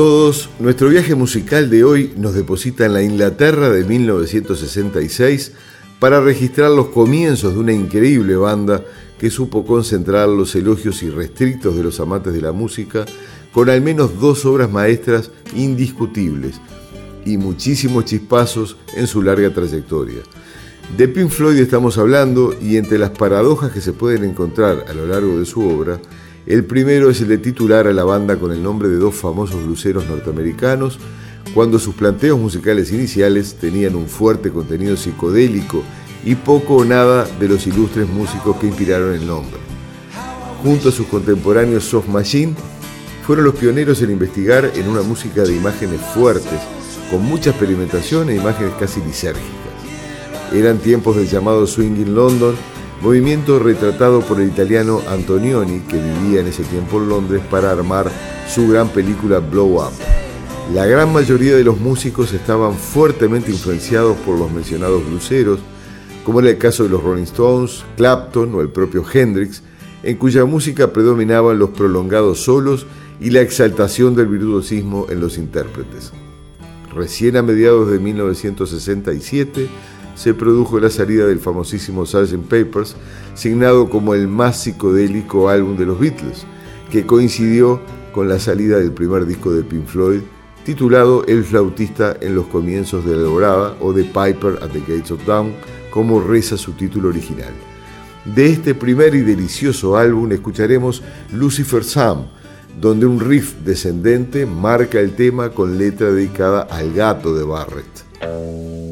Todos, nuestro viaje musical de hoy nos deposita en la Inglaterra de 1966 para registrar los comienzos de una increíble banda que supo concentrar los elogios irrestrictos de los amantes de la música con al menos dos obras maestras indiscutibles y muchísimos chispazos en su larga trayectoria. De Pink Floyd estamos hablando y entre las paradojas que se pueden encontrar a lo largo de su obra, el primero es el de titular a la banda con el nombre de dos famosos bluseros norteamericanos, cuando sus planteos musicales iniciales tenían un fuerte contenido psicodélico y poco o nada de los ilustres músicos que inspiraron el nombre. Junto a sus contemporáneos Soft Machine, fueron los pioneros en investigar en una música de imágenes fuertes, con mucha experimentación e imágenes casi lisérgicas. Eran tiempos del llamado Swing in London, movimiento retratado por el italiano Antonioni, que vivía en ese tiempo en Londres para armar su gran película Blow Up. La gran mayoría de los músicos estaban fuertemente influenciados por los mencionados bluseros, como era el caso de los Rolling Stones, Clapton o el propio Hendrix, en cuya música predominaban los prolongados solos y la exaltación del virtuosismo en los intérpretes. Recién a mediados de 1967, se produjo la salida del famosísimo Sgt. Papers, signado como el más psicodélico álbum de los Beatles, que coincidió con la salida del primer disco de Pink Floyd, titulado El flautista en los comienzos de la Alborada o The Piper at the Gates of Dawn, como reza su título original. De este primer y delicioso álbum escucharemos Lucifer Sam, donde un riff descendente marca el tema con letra dedicada al gato de Barrett.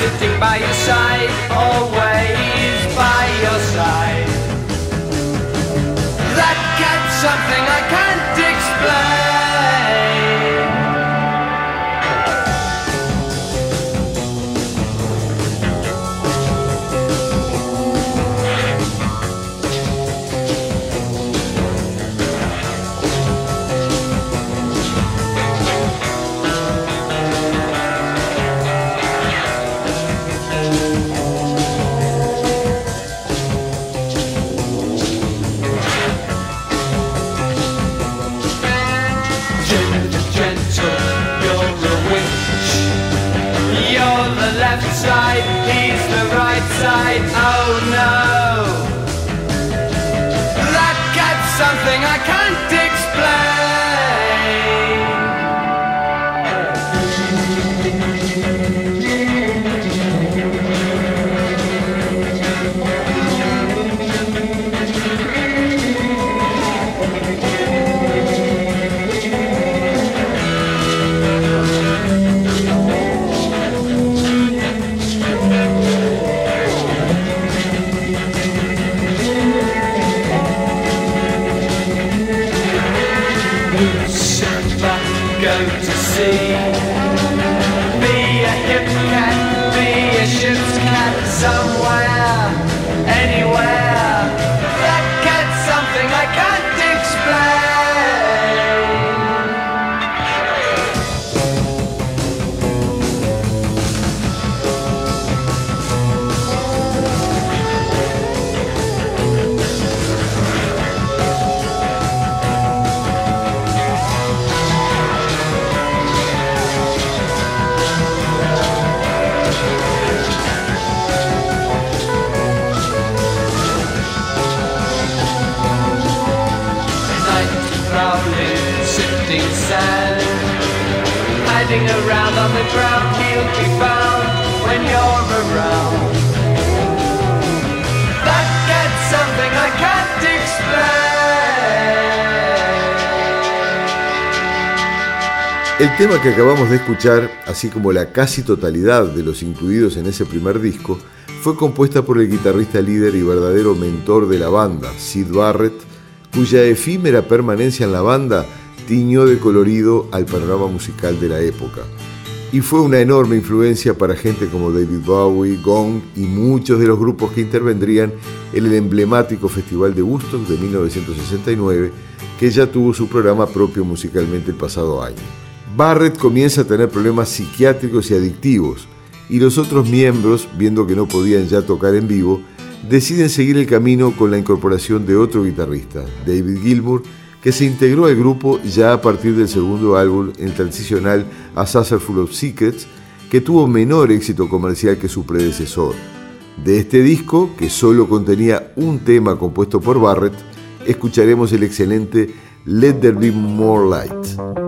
sitting by your side, always by your side. That cat's something I can't explain. El tema que acabamos de escuchar, así como la casi totalidad de los incluidos en ese primer disco, fue compuesta por el guitarrista líder y verdadero mentor de la banda, Sid Barrett, cuya efímera permanencia en la banda tiñó de colorido al panorama musical de la época. Y fue una enorme influencia para gente como David Bowie, Gong y muchos de los grupos que intervendrían en el emblemático Festival de Woodstock de 1969, que ya tuvo su programa propio musicalmente el pasado año. Barrett comienza a tener problemas psiquiátricos y adictivos, y los otros miembros, viendo que no podían ya tocar en vivo, deciden seguir el camino con la incorporación de otro guitarrista, David Gilmour, que se integró al grupo ya a partir del segundo álbum, el transicional A Saucer Full of Secrets, que tuvo menor éxito comercial que su predecesor. De este disco, que solo contenía un tema compuesto por Barrett, escucharemos el excelente Let There Be More Light.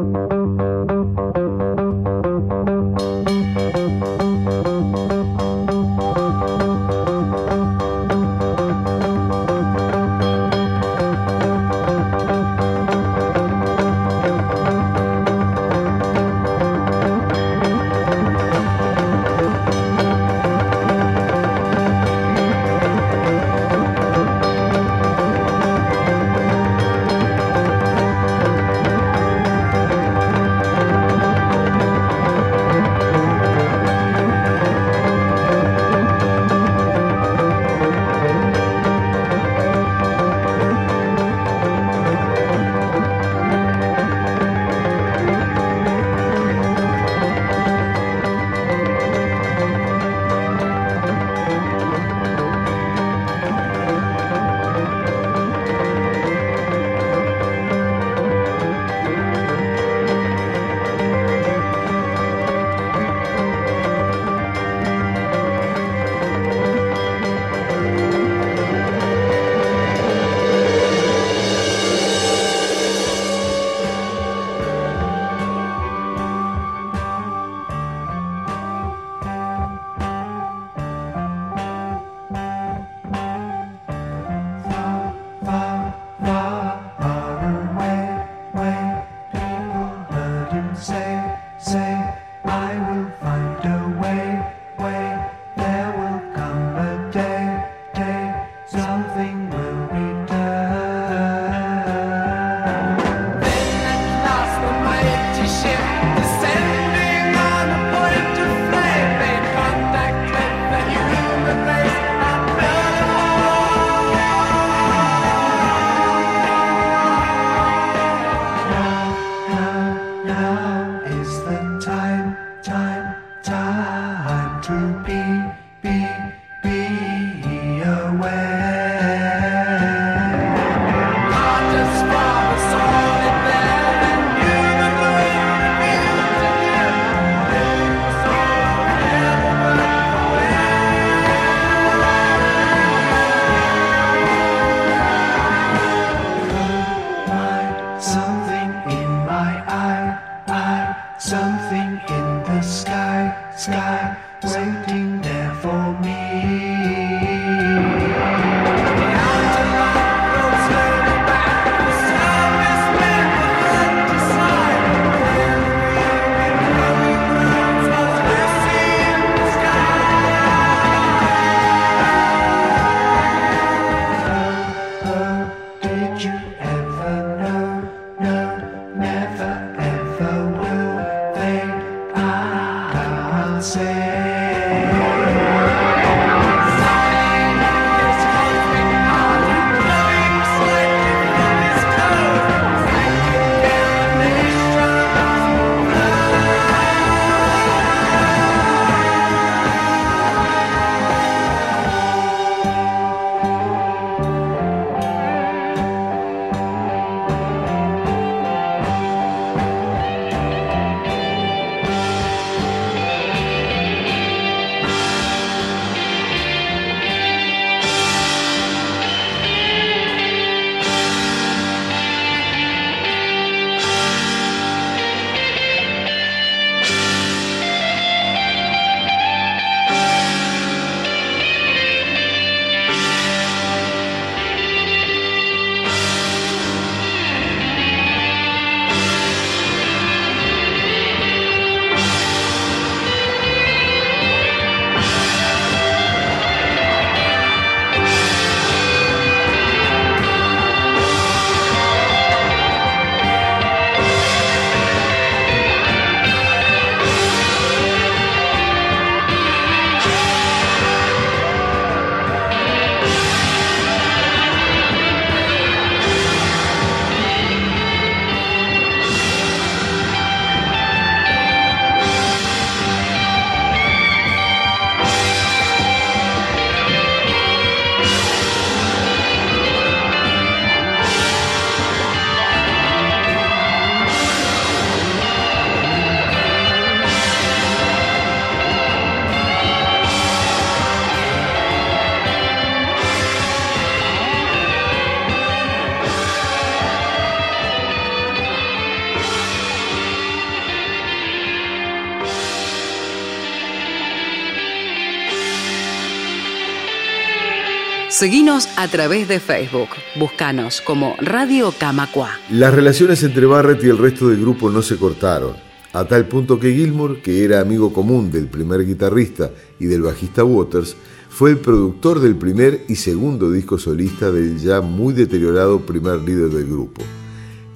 Seguinos a través de Facebook. Búscanos como Radio Camacua. Las relaciones entre Barrett y el resto del grupo no se cortaron, a tal punto que Gilmour, que era amigo común del primer guitarrista y del bajista Waters, fue el productor del primer y segundo disco solista del ya muy deteriorado primer líder del grupo.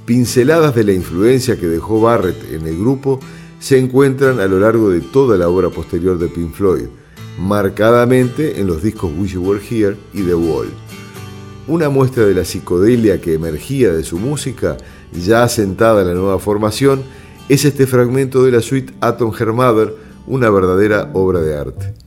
Pinceladas de la influencia que dejó Barrett en el grupo se encuentran a lo largo de toda la obra posterior de Pink Floyd, marcadamente en los discos Wish You Were Here y The Wall. Una muestra de la psicodelia que emergía de su música, ya asentada en la nueva formación, es este fragmento de la suite Atom Her Mother, una verdadera obra de arte.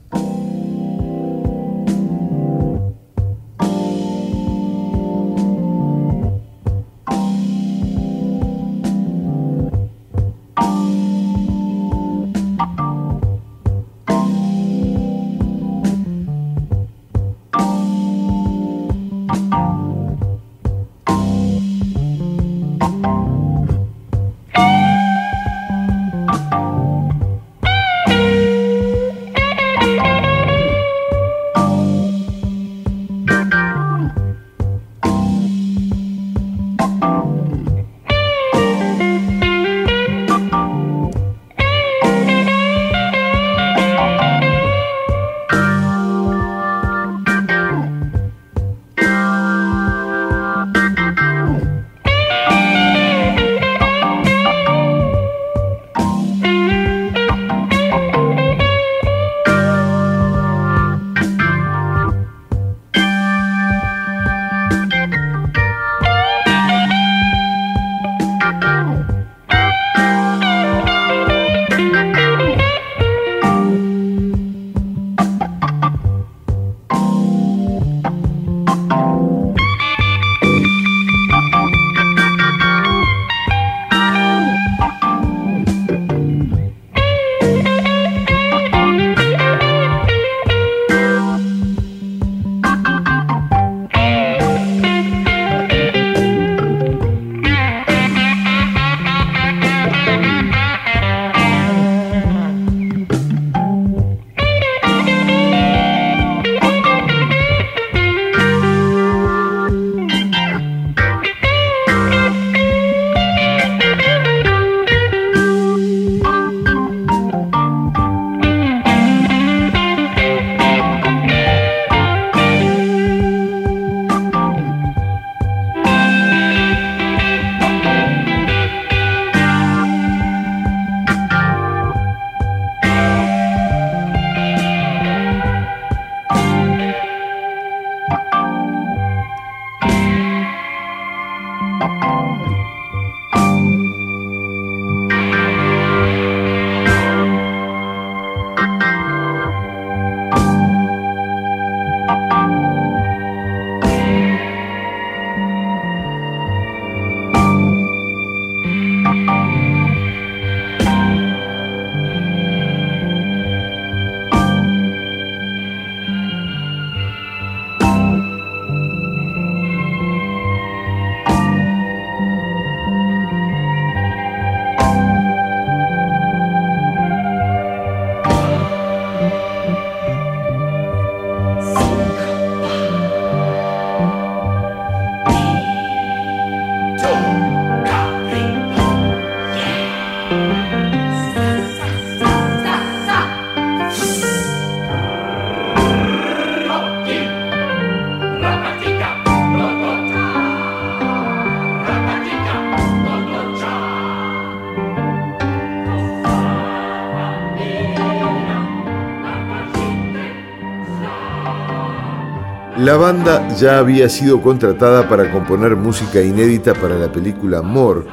La banda ya había sido contratada para componer música inédita para la película More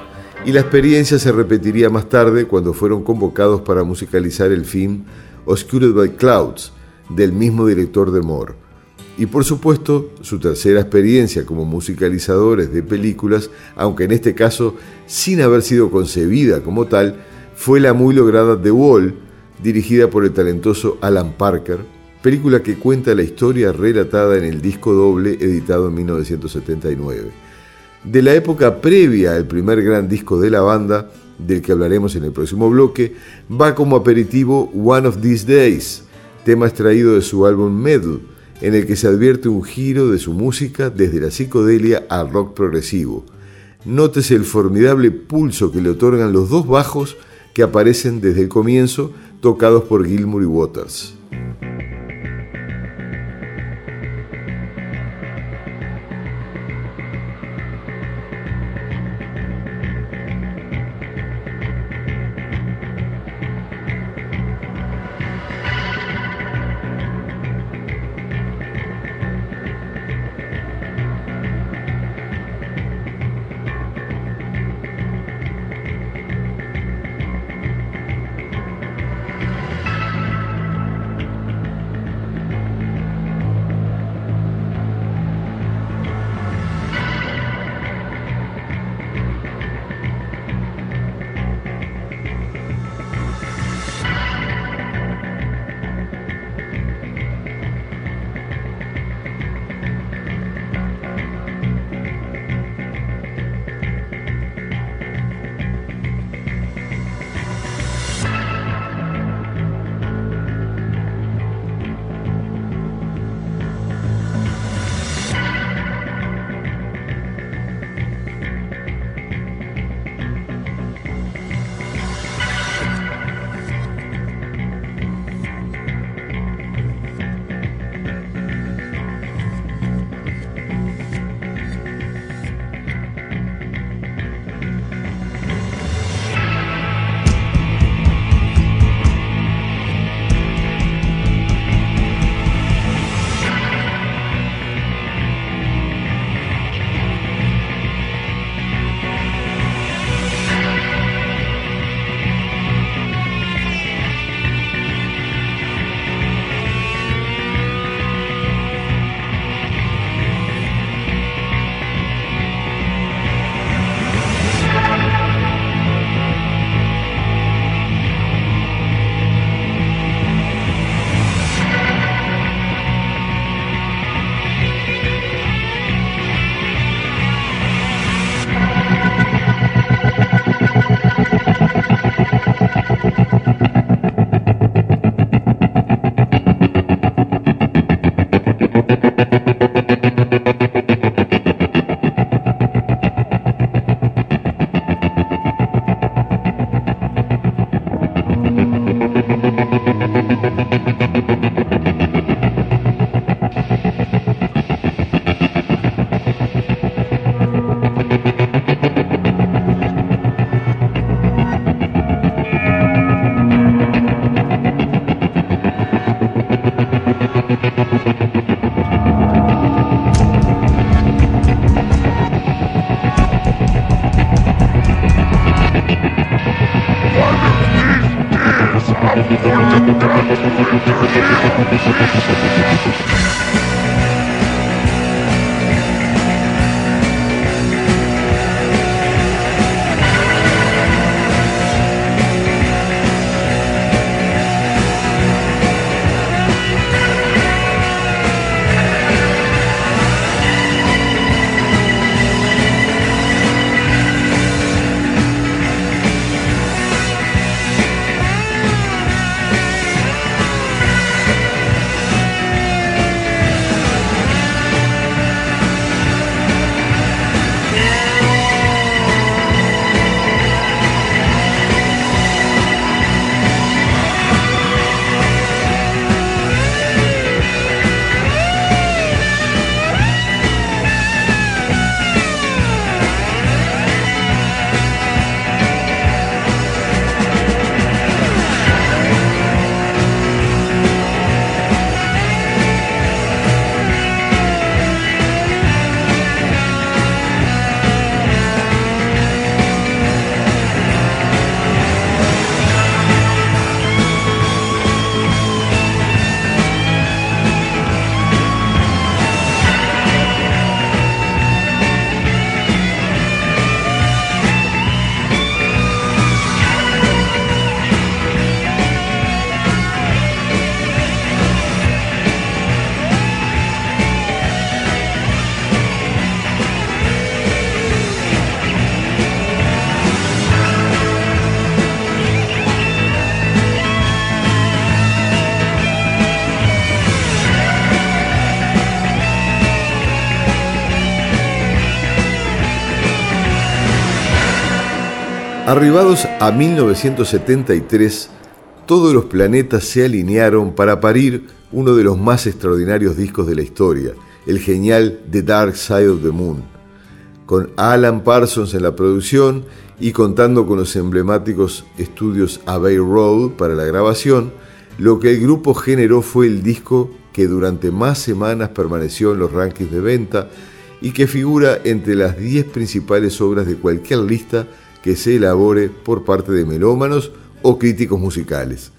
y la experiencia se repetiría más tarde cuando fueron convocados para musicalizar el film Oscured by Clouds del mismo director de More. Y por supuesto, su tercera experiencia como musicalizadores de películas, aunque en este caso sin haber sido concebida como tal, fue la muy lograda The Wall, dirigida por el talentoso Alan Parker, película que cuenta la historia relatada en el disco doble editado en 1979. De la época previa al primer gran disco de la banda, del que hablaremos en el próximo bloque, va como aperitivo One of These Days, tema extraído de su álbum Medal, en el que se advierte un giro de su música desde la psicodelia al rock progresivo. Nótese el formidable pulso que le otorgan los dos bajos que aparecen desde el comienzo, tocados por Gilmour y Waters. Thank you. Arribados a 1973, todos los planetas se alinearon para parir uno de los más extraordinarios discos de la historia, el genial The Dark Side of the Moon, con Alan Parsons en la producción y contando con los emblemáticos estudios Abbey Road para la grabación, lo que el grupo generó fue el disco que durante más semanas permaneció en los rankings de venta y que figura entre las 10 principales obras de cualquier lista que se elabore por parte de melómanos o críticos musicales.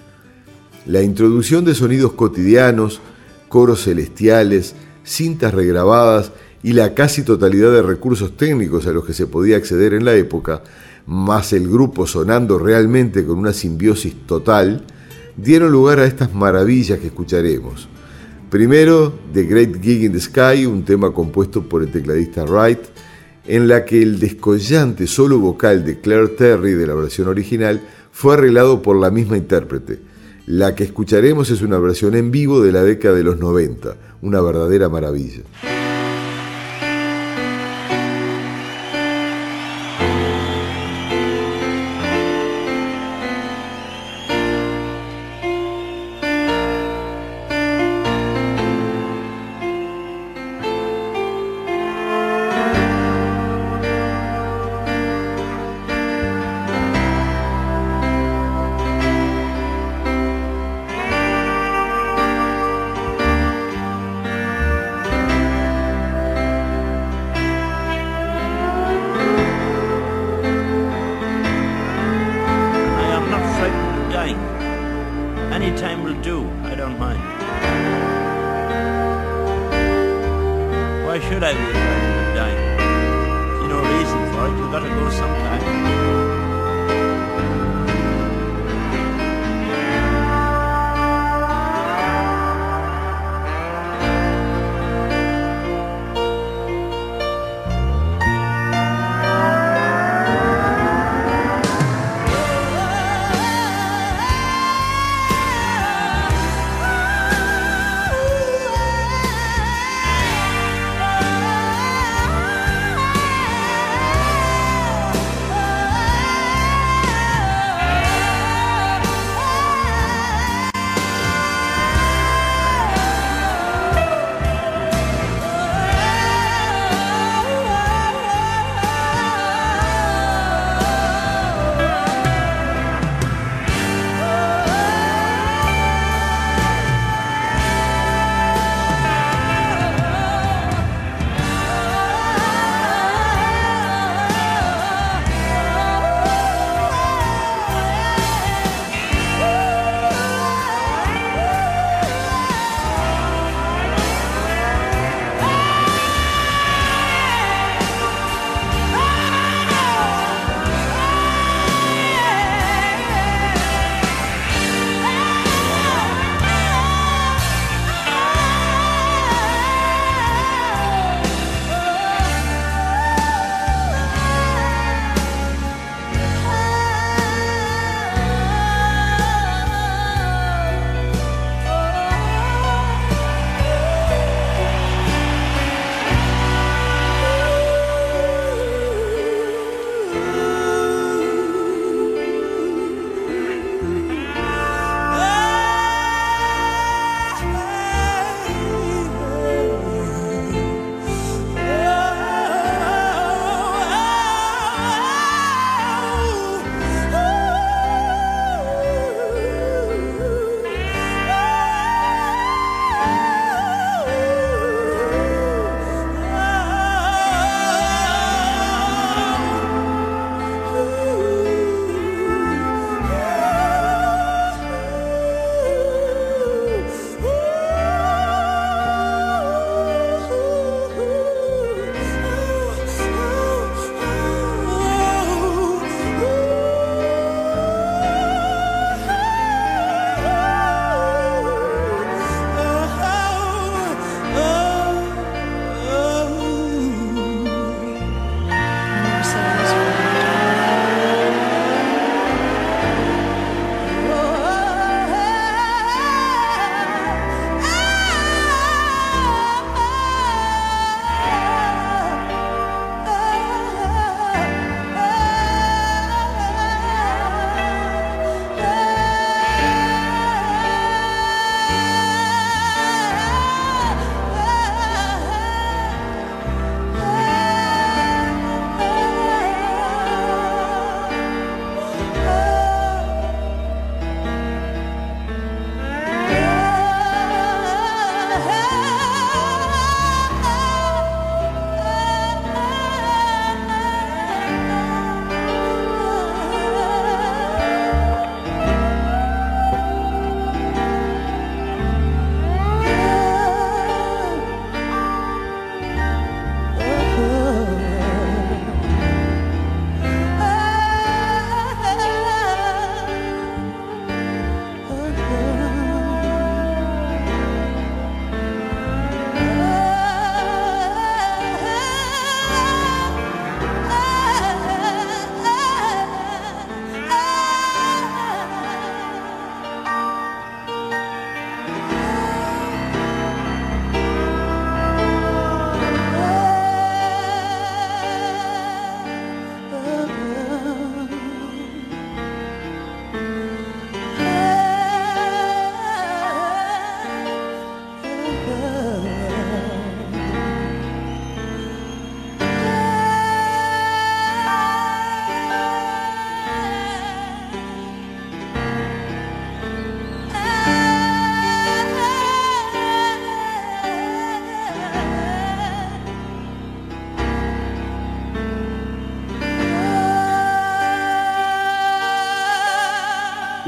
La introducción de sonidos cotidianos, coros celestiales, cintas regrabadas y la casi totalidad de recursos técnicos a los que se podía acceder en la época, más el grupo sonando realmente con una simbiosis total, dieron lugar a estas maravillas que escucharemos. Primero, The Great Gig in the Sky, un tema compuesto por el tecladista Wright, en la que el descollante solo vocal de Claire Terry de la versión original fue arreglado por la misma intérprete. La que escucharemos es una versión en vivo de la década de los 90, una verdadera maravilla.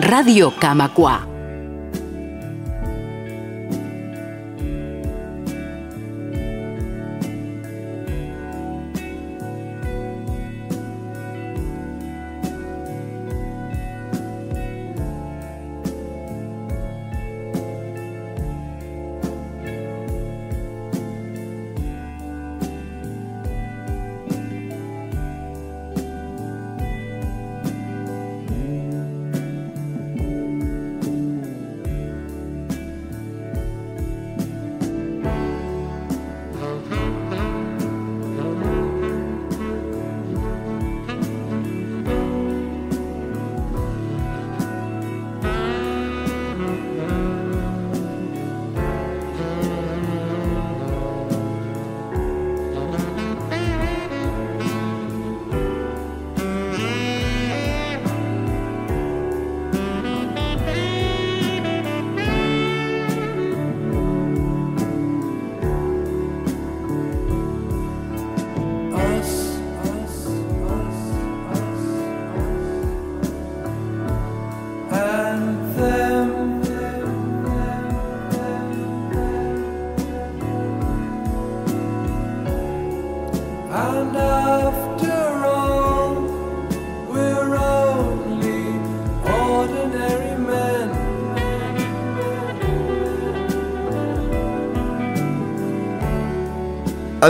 Radio Camacua.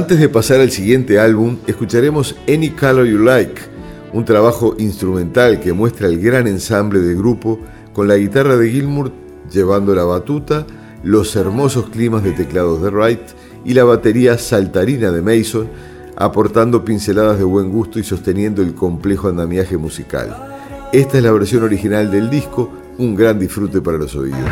Antes de pasar al siguiente álbum, escucharemos Any Color You Like, un trabajo instrumental que muestra el gran ensamble de grupo con la guitarra de Gilmour llevando la batuta, los hermosos climas de teclados de Wright y la batería saltarina de Mason, aportando pinceladas de buen gusto y sosteniendo el complejo andamiaje musical. Esta es la versión original del disco, un gran disfrute para los oídos.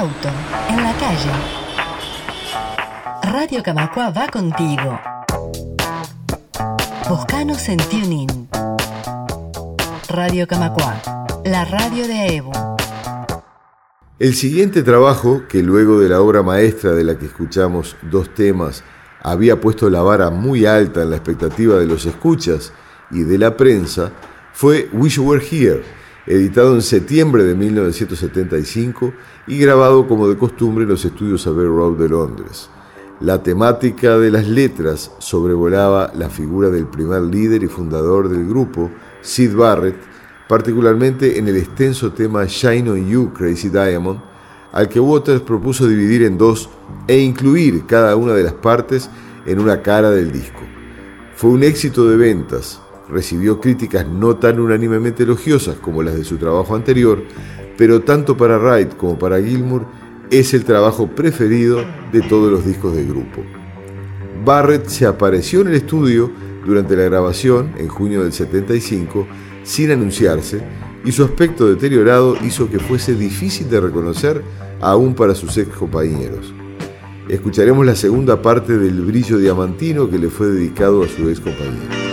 En la calle. Radio Camacua va contigo. Buscanos en TuneIn. Radio Camacua, la radio de Evo. El siguiente trabajo, que luego de la obra maestra de la que escuchamos dos temas, había puesto la vara muy alta en la expectativa de los escuchas y de la prensa, fue Wish Were Here, editado en septiembre de 1975 y grabado como de costumbre en los estudios Abbey Road de Londres. La temática de las letras sobrevolaba la figura del primer líder y fundador del grupo, Sid Barrett, particularmente en el extenso tema Shine on You, Crazy Diamond, al que Waters propuso dividir en dos e incluir cada una de las partes en una cara del disco. Fue un éxito de ventas, recibió críticas no tan unánimemente elogiosas como las de su trabajo anterior, pero tanto para Wright como para Gilmour es el trabajo preferido de todos los discos del grupo. Barrett se apareció en el estudio durante la grabación en junio del 75 sin anunciarse y su aspecto deteriorado hizo que fuese difícil de reconocer aún para sus ex compañeros. Escucharemos la segunda parte del brillo diamantino que le fue dedicado a su ex compañero.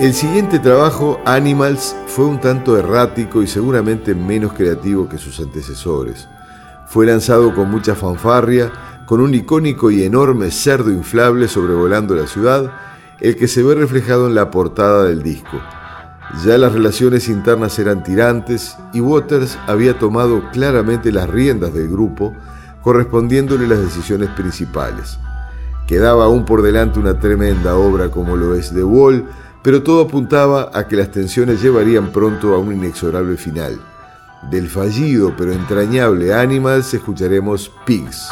El siguiente trabajo, Animals, fue un tanto errático y seguramente menos creativo que sus antecesores. Fue lanzado con mucha fanfarria, con un icónico y enorme cerdo inflable sobrevolando la ciudad, el que se ve reflejado en la portada del disco. Ya las relaciones internas eran tirantes y Waters había tomado claramente las riendas del grupo, correspondiéndole las decisiones principales. Quedaba aún por delante una tremenda obra como lo es The Wall, pero todo apuntaba a que las tensiones llevarían pronto a un inexorable final. Del fallido pero entrañable Animals escucharemos Pigs.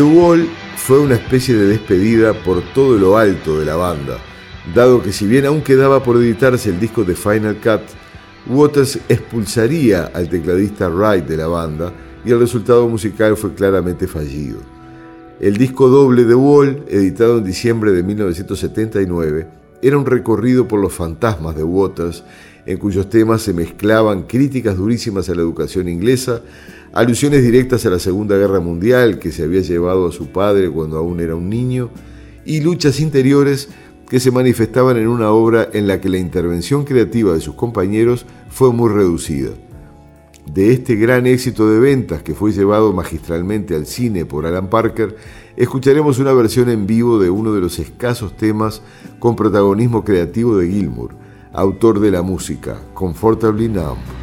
The Wall fue una especie de despedida por todo lo alto de la banda, dado que si bien aún quedaba por editarse el disco de Final Cut, Waters expulsaría al tecladista Wright de la banda y el resultado musical fue claramente fallido. El disco doble The Wall, editado en diciembre de 1979, era un recorrido por los fantasmas de Waters, en cuyos temas se mezclaban críticas durísimas a la educación inglesa, alusiones directas a la Segunda Guerra Mundial que se había llevado a su padre cuando aún era un niño, y luchas interiores que se manifestaban en una obra en la que la intervención creativa de sus compañeros fue muy reducida. De este gran éxito de ventas que fue llevado magistralmente al cine por Alan Parker, escucharemos una versión en vivo de uno de los escasos temas con protagonismo creativo de Gilmour, autor de la música Comfortably Numb.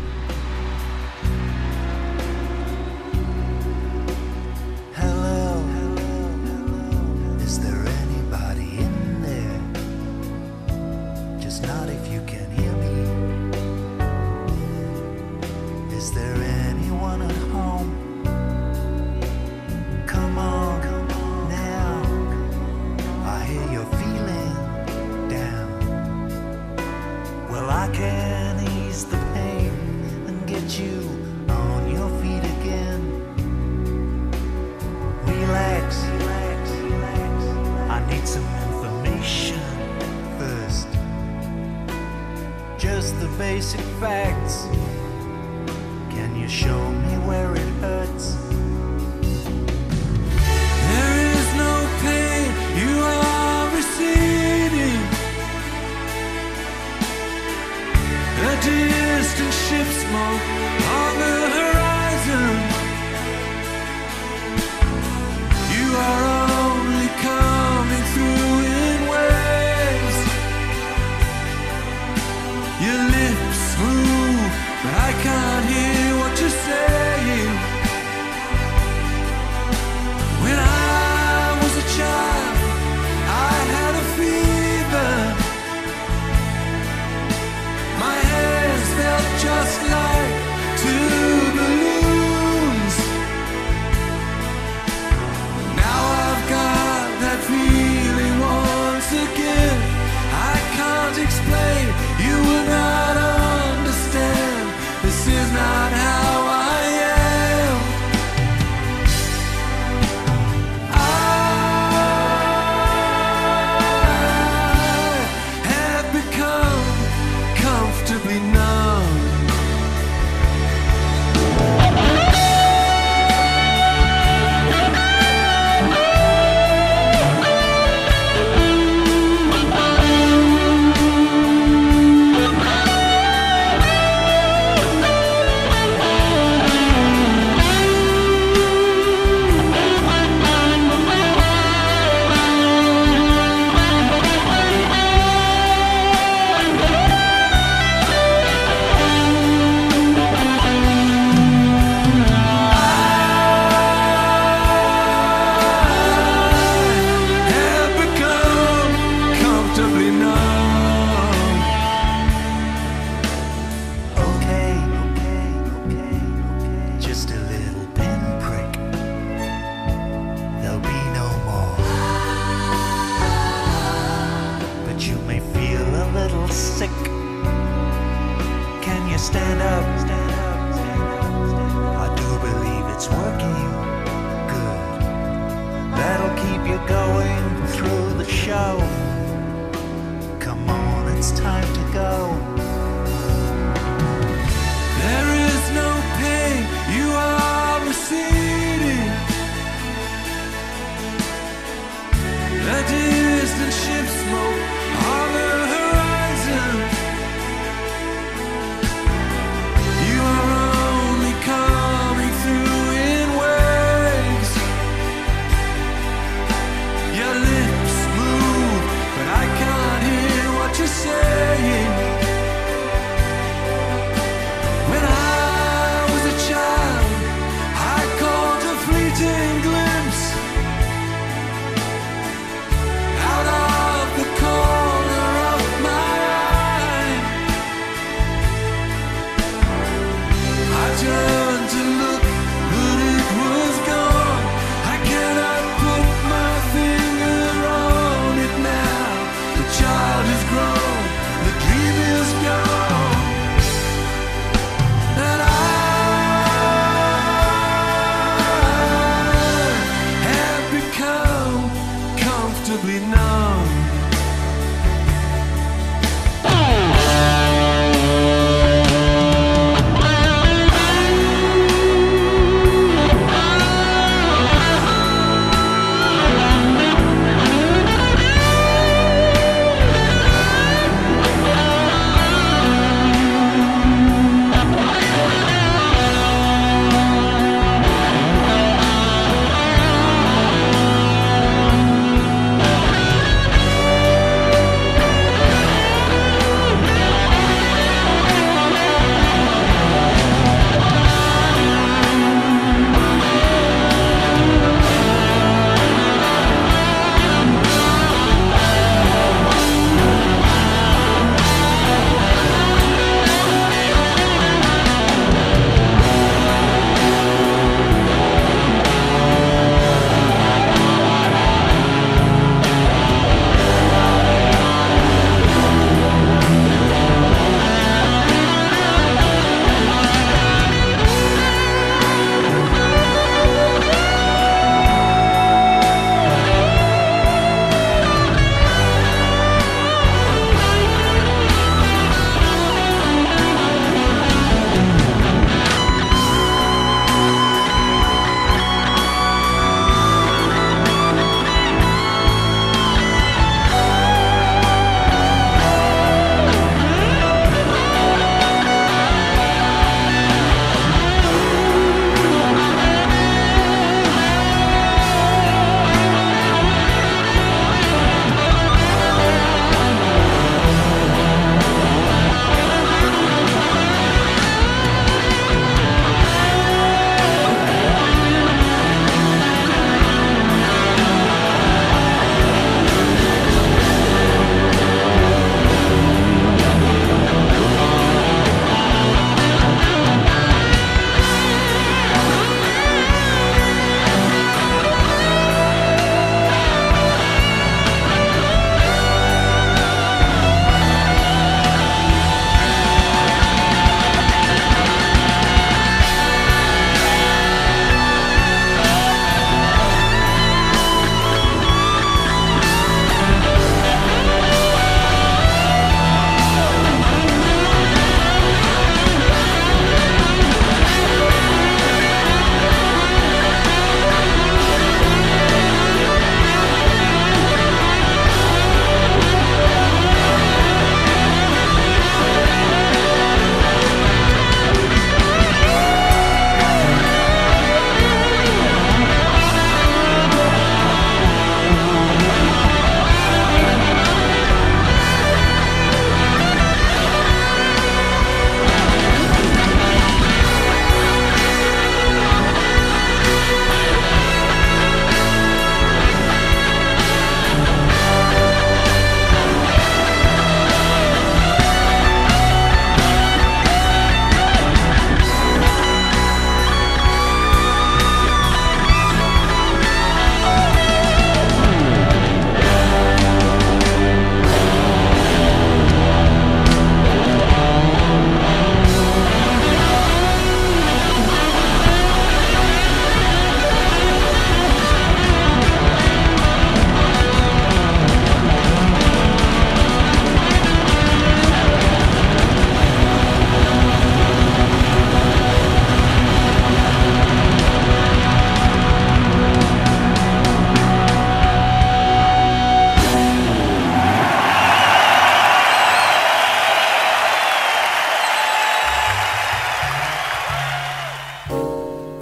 just the basic facts. Can you show me where it hurts? There is no pain you are receding. A distant ships smoke.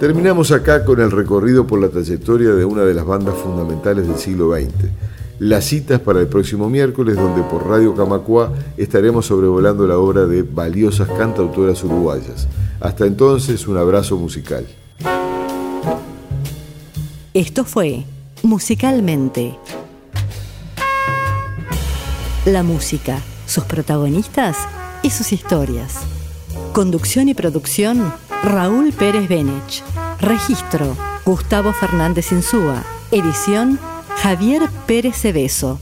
Terminamos acá con el recorrido por la trayectoria de una de las bandas fundamentales del siglo XX. Las citas para el próximo miércoles, donde por Radio Camacua estaremos sobrevolando la obra de valiosas cantautoras uruguayas. Hasta entonces, un abrazo musical. Esto fue Musicalmente. La música, sus protagonistas y sus historias. Conducción y producción, Raúl Pérez Benech. Registro, Gustavo Fernández Insúa. Edición, Javier Pérez Cebeso.